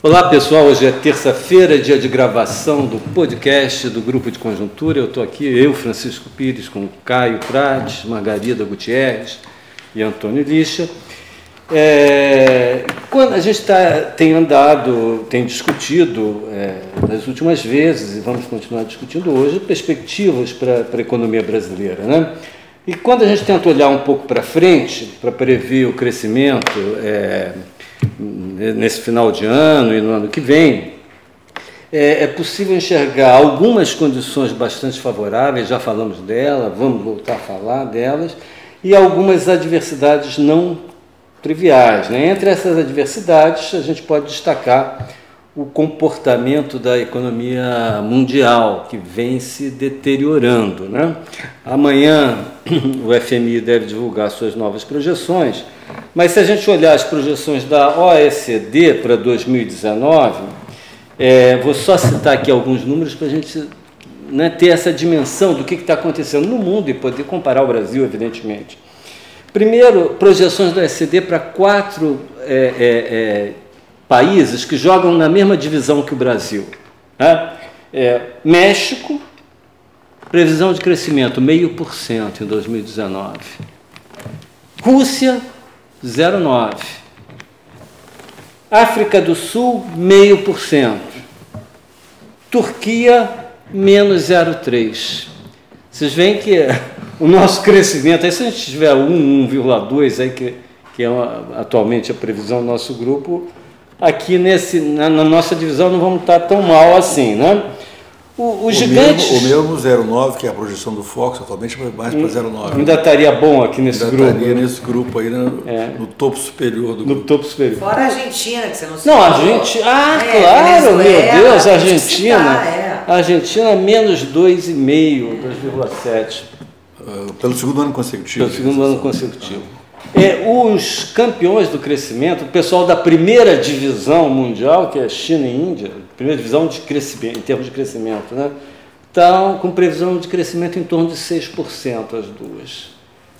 Olá pessoal, hoje é terça-feira, dia de gravação do podcast do Grupo de Conjuntura. Eu estou aqui, eu, Francisco Pires, com Caio Prates, Margarida Gutierrez e Antônio Lixa. É, quando a gente tá, tem andado, tem discutido é, nas últimas vezes, e vamos continuar discutindo hoje, perspectivas para a economia brasileira. Né? E quando a gente tenta olhar um pouco para frente, para prever o crescimento, é, nesse final de ano e no ano que vem, é, é, possível enxergar algumas condições bastante favoráveis, já falamos dela, vamos voltar a falar delas, e algumas adversidades não triviais. Né? Entre essas adversidades, a gente pode destacar o comportamento da economia mundial, que vem se deteriorando. Né? Amanhã, o FMI deve divulgar suas novas projeções mas se a gente olhar as projeções da OECD para 2019, é, vou só citar aqui alguns números para a gente né, ter essa dimensão do que está acontecendo no mundo e poder comparar o Brasil, evidentemente. Primeiro, projeções da OECD para quatro é, é, é, países que jogam na mesma divisão que o Brasil. Né? É, México, previsão de crescimento meio por cento em 2019. Rússia, 0,9. África do Sul, meio por cento. Turquia, menos 0,3. Vocês veem que o nosso crescimento, aí se a gente tiver 1, 1,2 aí que, que é atualmente a previsão do nosso grupo, aqui nesse, na, na, nossa divisão não vamos estar tão mal assim, né? O, o, gigantes. o mesmo 09, que é a projeção do Fox, atualmente mais para 09. Ainda estaria bom aqui nesse ainda grupo. Estaria né? nesse grupo aí, no, é. no topo superior do no grupo. topo superior. Fora a Argentina, que você não sabe. Não, a Argentina. Ah, é, claro, meu Deus, a Argentina. É. A Argentina, menos 2,5, 2,7. Uh, pelo segundo ano consecutivo. Pelo segundo ano consecutivo. É, os campeões do crescimento, o pessoal da primeira divisão mundial, que é China e Índia, primeira divisão de crescimento, em termos de crescimento, né, estão com previsão de crescimento em torno de 6% as duas.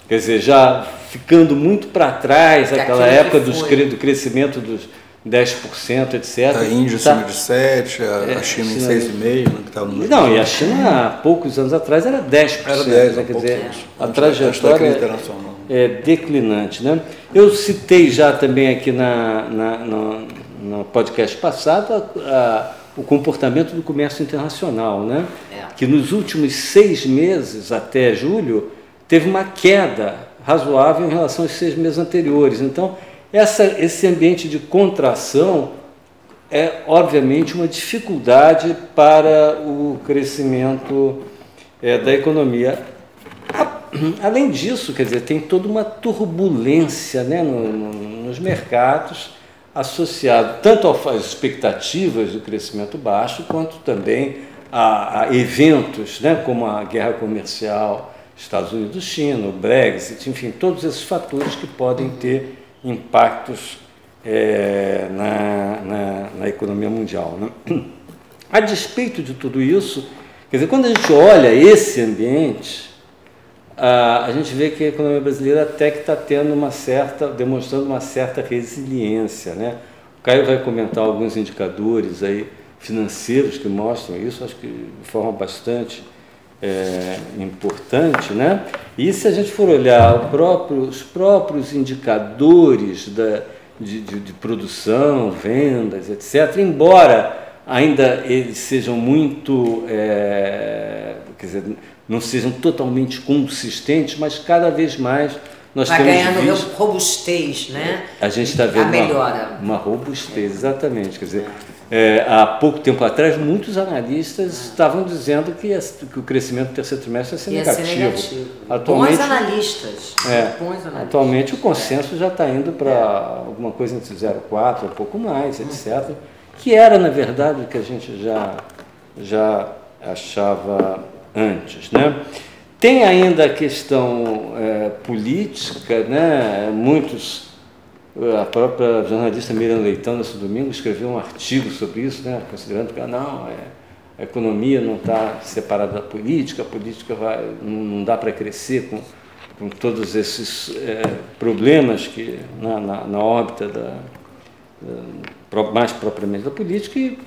Quer dizer, já ficando muito para trás, aquela época dos, do crescimento dos 10%, etc. A Índia tá, acima de 7, a, é, a China, China em 6,5, né, que estava no Não, e a China há poucos anos atrás era 10%. Era 10, né, quer dizer, a trajetória é, declinante. Né? Eu citei já também aqui na, na, na no podcast passado a, a, o comportamento do comércio internacional, né? É. que nos últimos seis meses, até julho, teve uma queda razoável em relação aos seis meses anteriores. Então, essa, esse ambiente de contração é, obviamente, uma dificuldade para o crescimento é, da economia. Além disso, quer dizer, tem toda uma turbulência né, no, no, nos mercados associado tanto às expectativas do crescimento baixo, quanto também a, a eventos né, como a guerra comercial Estados Unidos-China, o Brexit, enfim, todos esses fatores que podem ter impactos é, na, na, na, economia mundial. Né? A despeito de tudo isso, quer dizer, quando a gente olha esse ambiente, a, a gente vê que a economia brasileira até que está tendo uma certa, demonstrando uma certa resiliência, né? O Caio vai comentar alguns indicadores aí financeiros que mostram isso, acho que de forma bastante é, importante, né? E se a gente for olhar próprio, os próprios indicadores da, de, de, de produção, vendas, etc., embora ainda eles sejam muito, é, quer dizer, não sejam totalmente consistentes, mas cada vez mais nós Vai temos ganhando visto, robustez, né? A gente está vendo uma, uma, robustez, exatamente. Quer dizer, é, há pouco tempo atrás, muitos analistas é. estavam dizendo que, que, o crescimento do terceiro trimestre ia ser ia negativo. Ser negativo. Atualmente, Bons analistas. É, Bons analistas. Atualmente o consenso já está indo para é. alguma coisa entre 0,4, um pouco mais, etc. Que era, na verdade, o que a gente já, já achava antes. Né? Tem ainda a questão é, política, né? muitos, a própria jornalista Miriam Leitão, nesse domingo, escreveu um artigo sobre isso, né? considerando que não, é, a economia não está separada da política, a política vai, não, não dá para crescer com, com todos esses é, problemas que na, na, na órbita da, mais propriamente da política, e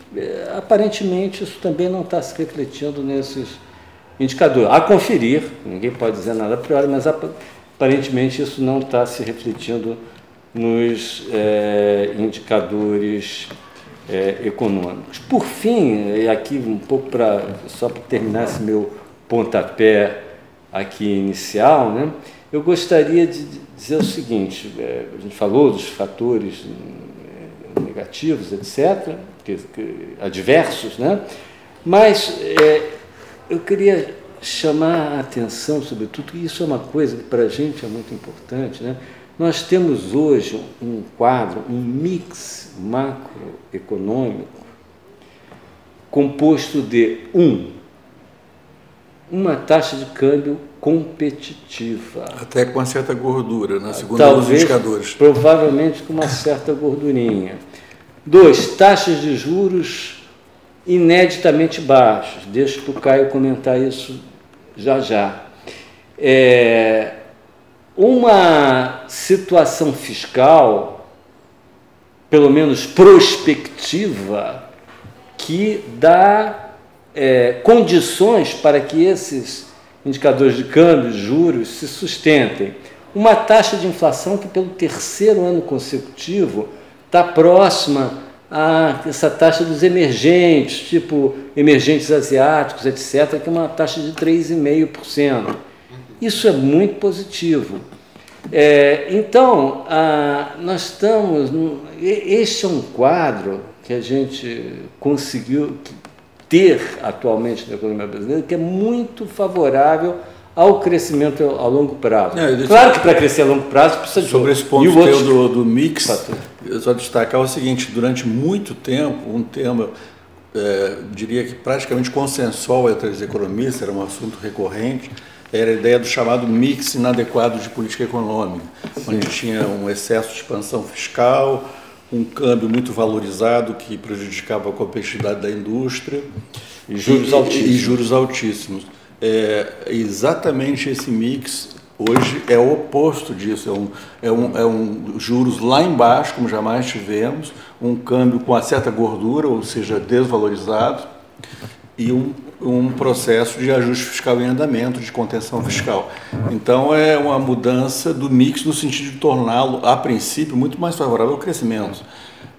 aparentemente isso também não está se refletindo nesses indicadores. A conferir, ninguém pode dizer nada a priori, mas aparentemente isso não está se refletindo nos é, indicadores é, econômicos. Por fim, e aqui um pouco para só para terminar esse meu pontapé aqui inicial, né, eu gostaria de dizer o seguinte: é, a gente falou dos fatores negativos, etc., que, que, adversos, né, mas eu queria chamar a atenção, sobretudo, e isso é uma coisa que para a gente é muito importante, né? Nós temos hoje um quadro, um mix macroeconômico composto de um, uma taxa de câmbio competitiva. Até com uma certa gordura, na né? segundo Talvez, os indicadores. Provavelmente com uma certa gordurinha. Dois, taxas de juros ineditamente baixas. Deixa para o Caio comentar isso já já. É, uma situação fiscal, pelo menos prospectiva, que dá é, condições para que esses indicadores de câmbio, juros, se sustentem. Uma taxa de inflação que, pelo terceiro ano consecutivo, está próxima a essa taxa dos emergentes, tipo emergentes asiáticos, etc., que é uma taxa de 3,5%. Isso é muito positivo. É, então, a, nós estamos. Este é um quadro que a gente conseguiu ter atualmente na economia brasileira, que é muito favorável ao crescimento a longo prazo. É, claro que para crescer a longo prazo precisa de Sobre esse ponto outros... do, do mix, eu só destacar o seguinte: durante muito tempo, um tema, é, diria que praticamente consensual entre os economistas, era um assunto recorrente, era a ideia do chamado mix inadequado de política econômica, Sim. onde tinha um excesso de expansão fiscal, um câmbio muito valorizado que prejudicava a competitividade da indústria e juros e, altíssimos. E juros altíssimos. É, exatamente esse mix hoje é o oposto disso, é um, é, um, é um juros lá embaixo, como jamais tivemos, um câmbio com uma certa gordura, ou seja, desvalorizado, e um um processo de ajuste fiscal em andamento, de contenção fiscal. Então, é uma mudança do mix no sentido de torná-lo, a princípio, muito mais favorável ao crescimento.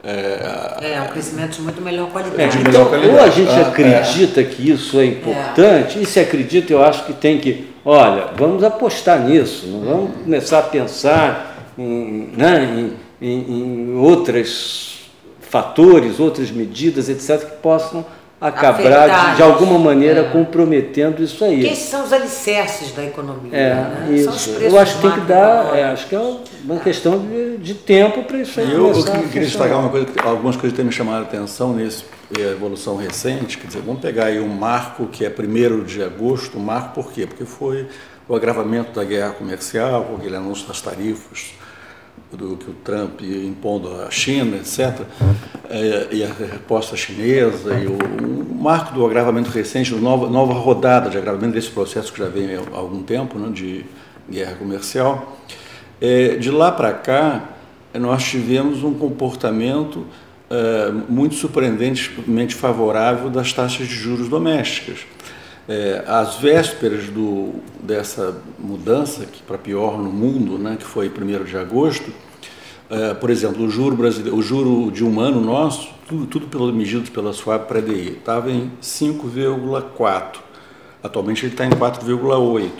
É, é um crescimento de muito melhor qualidade. É, de melhor qualidade. Ou a gente ah, acredita é. que isso é importante, é. e se acredita, eu acho que tem que, olha, vamos apostar nisso, não vamos começar a pensar em, né, em, em, em outros fatores, outras medidas, etc., que possam acabar de, de, alguma maneira é. comprometendo isso aí. Porque esses são os alicerces da economia. É, né? isso. Eu acho que tem que dar, é, acho que é uma questão de, de tempo para isso aí. Eu, eu queria destacar uma coisa, algumas coisas que têm me chamado a atenção nesse evolução recente, quer dizer, vamos pegar aí um marco que é 1 de agosto, um marco por quê? Porque foi o agravamento da guerra comercial, com aquele anúncio das tarifas do que o Trump impondo à China, etc., é, e a resposta chinesa, e o, o, marco do agravamento recente, nova, nova rodada de agravamento desse processo que já vem há algum tempo, né, de guerra comercial, é, de lá para cá, nós tivemos um comportamento é, muito surpreendentemente favorável das taxas de juros domésticas. É, às vésperas do, dessa mudança, que para pior no mundo, né, que foi 1 de agosto, é, por exemplo, o juro brasileiro, o juro de um ano nosso, tudo, tudo pelo, medido pela SWAP pré-DI, estava em 5,4. Atualmente ele está em 4,8.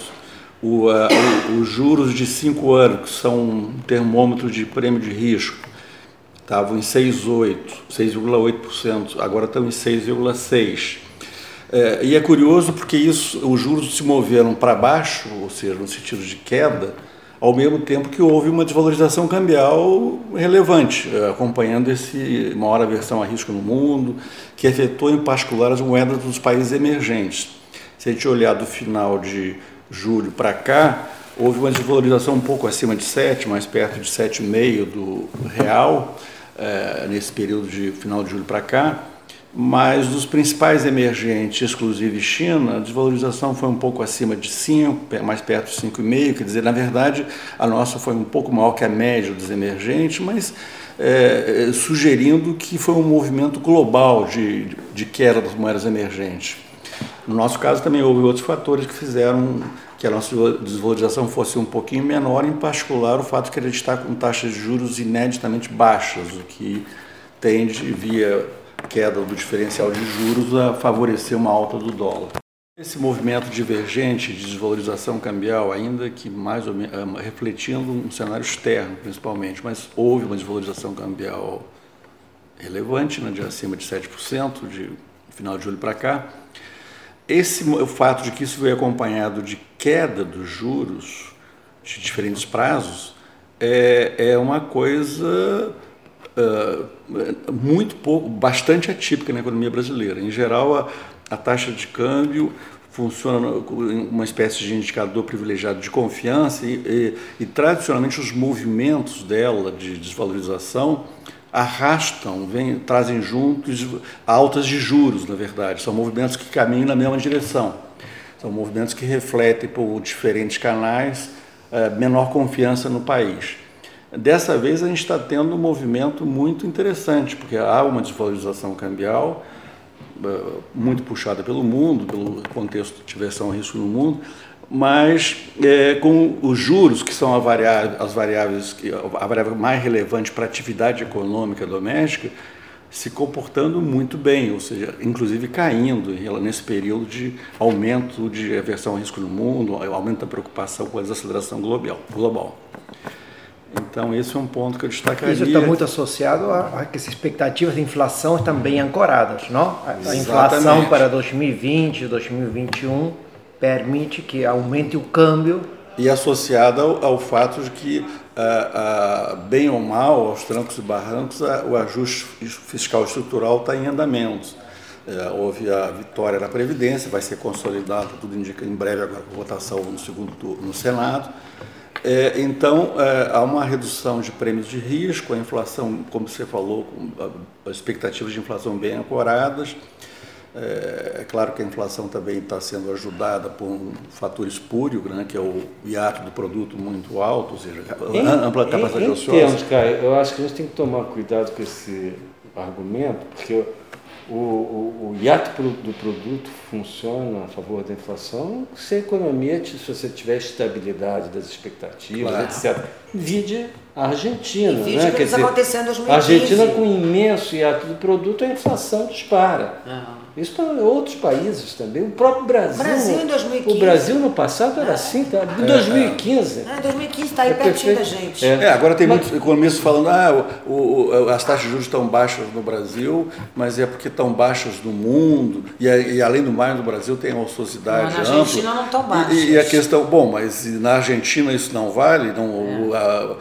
O, uh, os juros de 5 anos, que são um termômetro de prêmio de risco, estavam em 6,8%, 6,8%, agora estão em 6,6%. É, e é curioso porque isso, os juros se moveram para baixo, ou seja, no sentido de queda, ao mesmo tempo que houve uma desvalorização cambial relevante, é, acompanhando esse maior aversão a risco no mundo, que afetou em particular as moedas dos países emergentes. Se a gente olhar do final de julho para cá, houve uma desvalorização um pouco acima de 7, mais perto de 7,5 do real, é, nesse período de final de julho para cá, mas dos principais emergentes, exclusive China, a desvalorização foi um pouco acima de 5, mais perto de 5,5, quer dizer, na verdade, a nossa foi um pouco maior que a média dos emergentes, mas é, sugerindo que foi um movimento global de, de queda das moedas emergentes. No nosso caso, também houve outros fatores que fizeram que a nossa desvalorização fosse um pouquinho menor, em particular o fato de que gente está com taxas de juros ineditamente baixas, o que tende, via queda do diferencial de juros, a favorecer uma alta do dólar. Esse movimento divergente de desvalorização cambial, ainda que mais ou menos eh, refletindo um cenário externo, principalmente, mas houve uma desvalorização cambial relevante, né, de acima de 7%, de final de julho para cá. Esse, o fato de que isso veio acompanhado de queda dos juros de diferentes prazos é, é uma coisa uh, muito pouco, bastante atípica na economia brasileira. Em geral, a, a taxa de câmbio funciona uma espécie de indicador privilegiado de confiança e, e, e tradicionalmente os movimentos dela de desvalorização arrastam, vem, trazem juntos altas de juros, na verdade. São movimentos que caminham na mesma direção. São movimentos que refletem por diferentes canais é, menor confiança no país. Dessa vez a gente está tendo um movimento muito interessante, porque há uma desvalorização cambial é, muito puxada pelo mundo, pelo contexto de versão risco no mundo, mas é, com os juros, que são variável, as variáveis, a variável mais relevante para a atividade econômica doméstica, se comportando muito bem, ou seja, inclusive caindo nesse período de aumento de aversão ao risco no mundo, aumento da preocupação com a desaceleração global. Então, esse é um ponto que eu destacaria. Isso está muito associado a, a que as expectativas de inflação estão bem ancoradas, não? A, a inflação para 2020, 2021 permite que aumente o câmbio. E associada ao, ao fato de que, ah, ah, bem ou mal, aos trancos e barrancos, o ajuste fiscal estrutural está em andamento. É, houve a vitória da Previdência, vai ser consolidada, tudo indica em breve agora com votação no segundo turno no Senado. É, então, é, há uma redução de prêmios de risco, a inflação, como você falou, expectativas de inflação bem ancoradas. É, é, claro que a inflação também está sendo ajudada por um fator espúrio, né, que é o hiato do produto muito alto, ou seja, em, ampla capacidade em, em termos, cara, eu acho que a gente tem que tomar cuidado com esse argumento, porque o, o, o hiato do produto funciona a favor da inflação se a economia, se você tiver estabilidade das expectativas, claro. etc. Vide a Argentina. E né? Quer dizer, acontecendo a Argentina com imenso hiato do produto, a inflação dispara. Uhum. Isso para outros países também. O próprio Brasil. Brasil em 2015. O Brasil no passado era é. assim, tá? Em 2015. É, 2015 está aí é pertinho da gente. É. é, agora tem mas, muitos economistas falando ah, o, o, as taxas de juros estão baixas no Brasil, mas é porque estão baixas no mundo. E, e além do mais, no Brasil tem uma ociosidade ampla. Na Argentina não estão baixas. E, e, a questão, bom, mas na Argentina isso não vale? Não, é. a,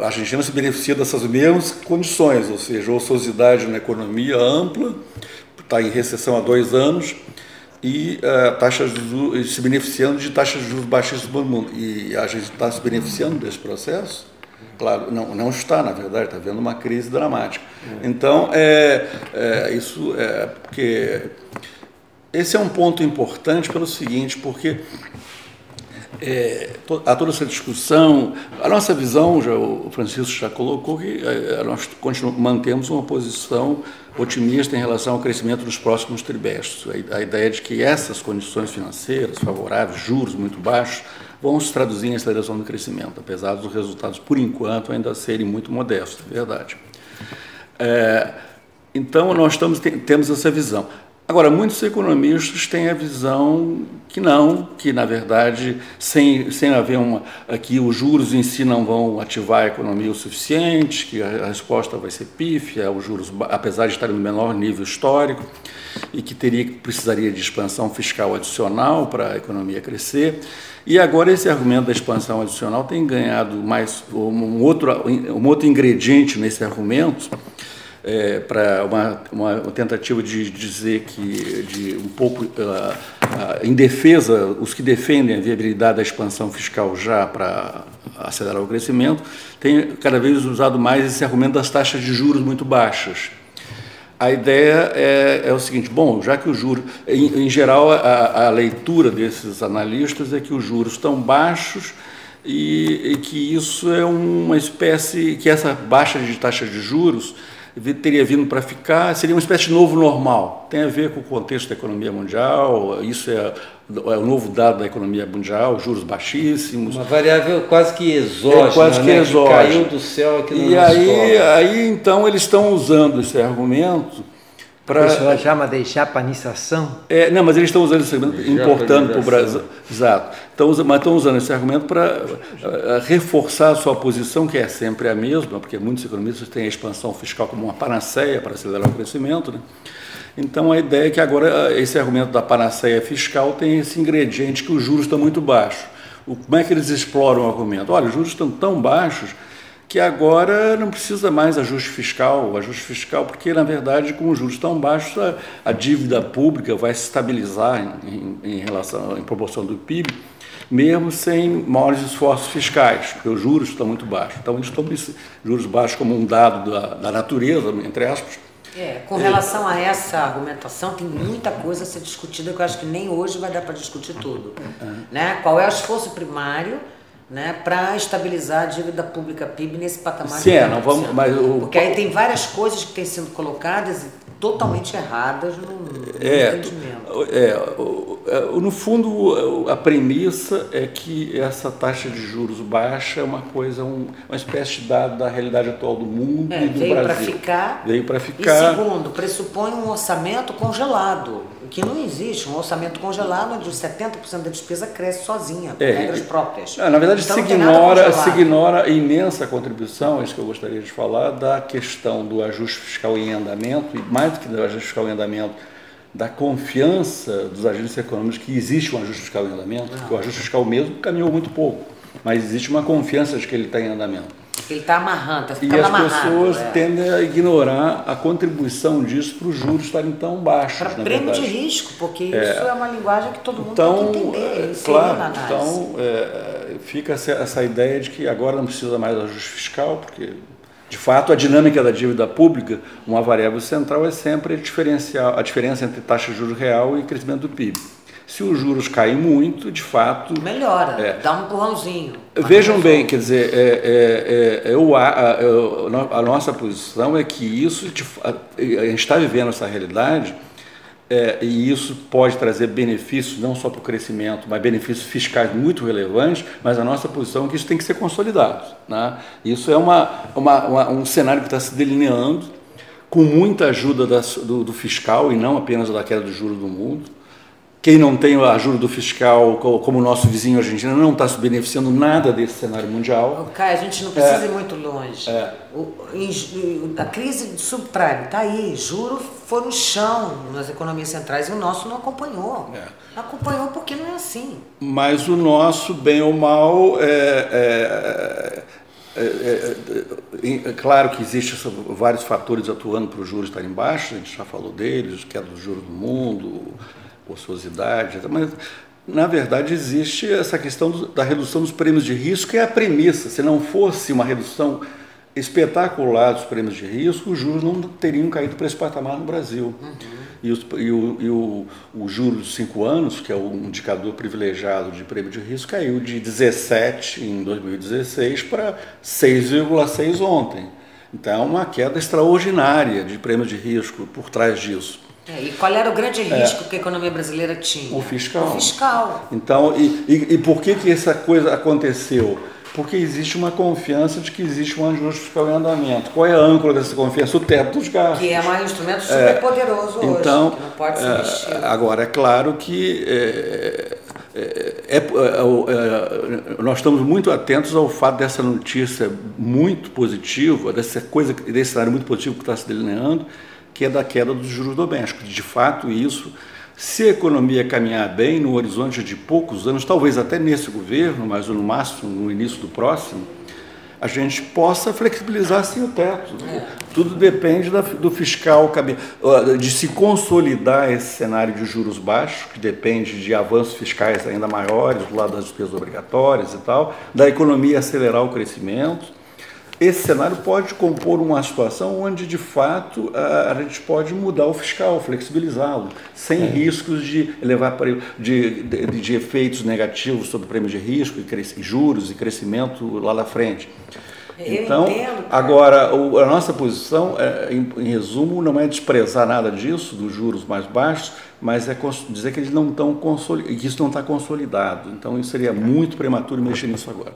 a Argentina se beneficia dessas mesmas condições, ou seja, ociosidade na economia ampla está em recessão há dois anos e uh, taxas de se beneficiando de taxas de juros baixíssimas no mundo. E a gente está se beneficiando desse processo? Claro, não, não está, na verdade, está havendo uma crise dramática. Então, é, é, isso é porque. Esse é um ponto importante pelo seguinte, porque é, a toda essa discussão, a nossa visão, já, o Francisco já colocou que é, nós mantemos uma posição otimista em relação ao crescimento dos próximos trimestres. A, ideia de que essas condições financeiras favoráveis, juros muito baixos, vão se traduzir em aceleração do crescimento, apesar dos resultados, por enquanto, ainda serem muito modestos, é verdade. É, então, nós estamos, temos essa visão. Agora, muitos economistas têm a visão que não, que na verdade, sem, sem haver uma. que os juros em si não vão ativar a economia o suficiente, que a, a resposta vai ser pífia, os juros, apesar de estarem no menor nível histórico, e que teria, precisaria de expansão fiscal adicional para a economia crescer. E agora esse argumento da expansão adicional tem ganhado mais um outro, um outro ingrediente nesse argumento é, para uma, uma, tentativa de dizer que, de um pouco uh, uh, em defesa, os que defendem a viabilidade da expansão fiscal já para acelerar o crescimento, têm cada vez usado mais esse argumento das taxas de juros muito baixas. A ideia é, é o seguinte: bom, já que o juro, em, em geral, a, a leitura desses analistas é que os juros estão baixos e, e que isso é uma espécie, que essa baixa de taxa de juros teria vindo para ficar, seria uma espécie de novo normal. Tem a ver com o contexto da economia mundial, isso é, é o novo dado da economia mundial, juros baixíssimos. Uma variável quase que exógena, é, quase que, né? exógena. que caiu do céu aqui no E aí, aí, então, eles estão usando esse argumento para. O senhor chama de japanização? É, não, mas eles estão usando esse argumento, importando para o Brasil. Exato. Então, mas estão usando esse argumento para uh, reforçar a sua posição, que é sempre a mesma, porque muitos economistas têm a expansão fiscal como uma panaceia para acelerar o crescimento. Né? Então, a ideia é que agora esse argumento da panaceia fiscal tem esse ingrediente que os juros estão muito baixos. O, como é que eles exploram o argumento? Olha, os juros estão tão baixos que agora não precisa mais ajuste fiscal, ajuste fiscal, porque na verdade com os juros tão baixos a, a dívida pública vai se estabilizar em, em, relação em proporção do PIB, mesmo sem maiores esforços fiscais, porque os juros estão muito baixos. Então eles tomam juros baixos como um dado da, da natureza, entre aspas. É, com relação a essa argumentação, tem muita coisa a ser discutida que eu acho que nem hoje vai dar para discutir tudo. Né? Qual é o esforço primário? Né, para estabilizar a dívida pública PIB nesse patamar Sim, de é, não vamos, mas o, Porque aí tem várias coisas que têm sido colocadas totalmente erradas no, no é, entendimento. É, no fundo, a premissa é que essa taxa de juros baixa é uma coisa, um, uma espécie de dado da realidade atual do mundo é, e do veio Brasil. Veio para ficar. Veio para ficar. E segundo, pressupõe um orçamento congelado que não existe. Um orçamento congelado onde 70% da despesa cresce sozinha, por é, regras próprias. na verdade, então, se, ignora, se ignora a imensa contribuição, é isso que eu gostaria de falar, da questão do ajuste fiscal em andamento, e mais do que do ajuste fiscal em andamento, da confiança dos agentes econômicos que existe um ajuste fiscal em andamento, ah. porque o ajuste fiscal mesmo caminhou muito pouco, mas existe uma confiança de que ele está em andamento. Ele está amarrando, está ficando amarrado. E as pessoas é. tendem a ignorar a contribuição disso para os juros estarem tão baixos. Para prêmio verdade. de risco, porque é. isso é uma linguagem que todo mundo então, tem que entender. É, claro, então é, fica essa, ideia de que agora não precisa mais ajuste fiscal, porque de fato, a dinâmica da dívida pública, uma variável central é sempre a, diferencial, a diferença entre taxa de juros real e crescimento do PIB. Se os juros caem muito, de fato. Melhora, é, dá um empurrãozinho. Vejam bem, quer dizer, é, é, é, eu, a, a, a, nossa posição é que isso, a, a gente está vivendo essa realidade, é, e isso pode trazer benefícios não só para o crescimento, mas benefícios fiscais muito relevantes, mas a nossa posição é que isso tem que ser consolidado. Né? Isso é uma, uma, uma um cenário que está se delineando, com muita ajuda da, do, do fiscal e não apenas da queda do juro do mundo. Quem não tem a ajuda do fiscal, como o nosso vizinho argentino, não está se beneficiando nada desse cenário mundial. Caio, a gente não precisa é, ir muito longe. É. O, a crise do subprime está aí, juro foi no chão nas economias centrais e o nosso não acompanhou. É. Não acompanhou porque não é assim. Mas o nosso, bem ou mal, é, é, é, é, claro que existem vários fatores atuando para os juros estarem baixos, a gente já falou deles, queda dos juros do mundo, ociosidade, mas na verdade existe essa questão da redução dos prêmios de risco, que é a premissa. Se não fosse uma redução espetacular dos prêmios de risco, os juros não teriam caído para esse patamar no Brasil. Uhum. E, os, e, o, e o, o juro de cinco anos, que é um indicador privilegiado de prêmio de risco, caiu de 17 em 2016 para 6,6 ontem. Então, é uma queda extraordinária de prêmio de risco por trás disso. É, e qual era o grande é. risco é, que a economia brasileira tinha? O fiscal. O fiscal. Então, e, e, e, por que, que essa coisa aconteceu? Porque existe uma confiança de que existe um ajuste fiscal em andamento. Qual é a âncora dessa confiança? O teto dos gastos. Que é um instrumento super é, poderoso hoje, então, que não pode ser mexido. Agora, é claro que é, é, nós estamos muito atentos ao fato dessa notícia muito positiva, dessa coisa, desse cenário muito positivo que está se delineando, que é da queda dos juros domésticos. De fato, isso, se a economia caminhar bem no horizonte de poucos anos, talvez até nesse governo, mas no máximo no início do próximo, a gente possa flexibilizar sim o teto. É. Tudo depende da, do fiscal, de se consolidar esse cenário de juros baixos, que depende de avanços fiscais ainda maiores do lado das despesas obrigatórias e tal, da economia acelerar o crescimento esse cenário pode compor uma situação onde, de fato, a, a gente pode mudar o fiscal, flexibilizá-lo, sem é. riscos de levar para de, de, de, efeitos negativos sobre o prêmio de risco e juros e crescimento lá na frente. Eu então, entendo, agora, o, a nossa posição, é, em, em, resumo, não é desprezar nada disso, dos juros mais baixos, mas é dizer que eles não estão que isso não está consolidado. Então, isso seria muito prematuro mexer nisso agora.